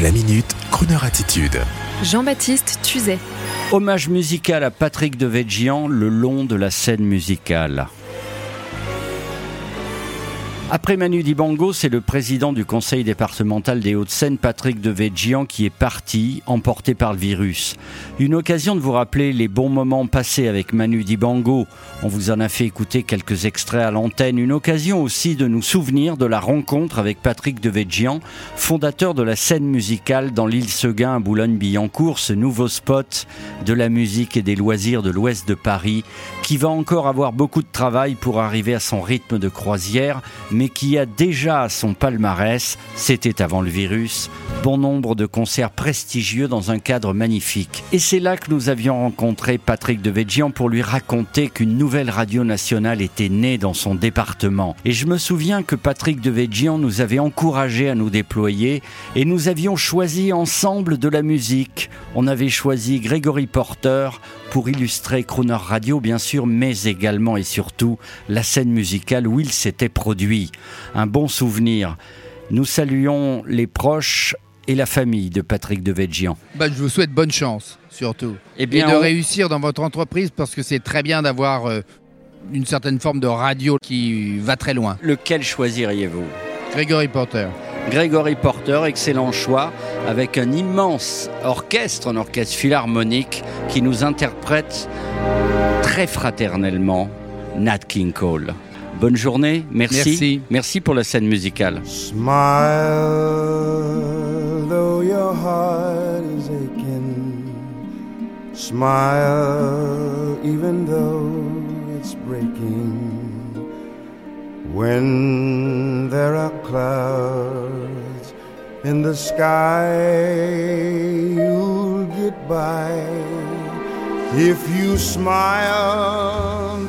La minute, Kroneur attitude. Jean-Baptiste Tuzet. Hommage musical à Patrick de Devedjian le long de la scène musicale. Après Manu Dibango, c'est le président du conseil départemental des Hauts-de-Seine, Patrick Devedjian, qui est parti, emporté par le virus. Une occasion de vous rappeler les bons moments passés avec Manu Dibango. On vous en a fait écouter quelques extraits à l'antenne. Une occasion aussi de nous souvenir de la rencontre avec Patrick Devedjian, fondateur de la scène musicale dans l'île Seguin à Boulogne-Billancourt, ce nouveau spot de la musique et des loisirs de l'ouest de Paris, qui va encore avoir beaucoup de travail pour arriver à son rythme de croisière, qui a déjà son palmarès, c'était avant le virus, bon nombre de concerts prestigieux dans un cadre magnifique. Et c'est là que nous avions rencontré Patrick Devedjian pour lui raconter qu'une nouvelle radio nationale était née dans son département. Et je me souviens que Patrick Devedjian nous avait encouragés à nous déployer et nous avions choisi ensemble de la musique. On avait choisi Grégory Porter pour illustrer Crooner Radio, bien sûr, mais également et surtout la scène musicale où il s'était produit. Un bon souvenir. Nous saluons les proches et la famille de Patrick Devedjian. Bah, je vous souhaite bonne chance, surtout. Eh bien, et de on- réussir dans votre entreprise parce que c'est très bien d'avoir euh, une certaine forme de radio qui va très loin. Lequel choisiriez-vous? Grégory Porter. Grégory Porter, excellent choix, avec un immense orchestre, un orchestre philharmonique qui nous interprète très fraternellement Nat King Cole. Bonne journée, merci. Merci. Merci pour la scène musicale. Smile, though your heart is aching. Smile, even though it's breaking. When there are clouds in the sky, you'll get by. If you smile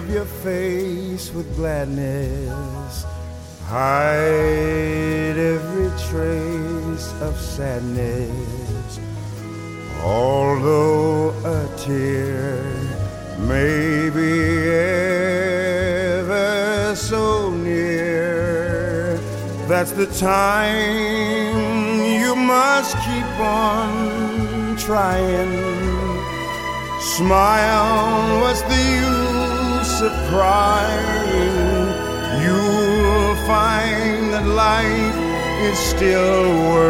Up your face with gladness. Hide every trace of sadness. Although a tear may be ever so near, that's the time you must keep on trying. Smile, what's the use of crying? You'll find that life is still worthwhile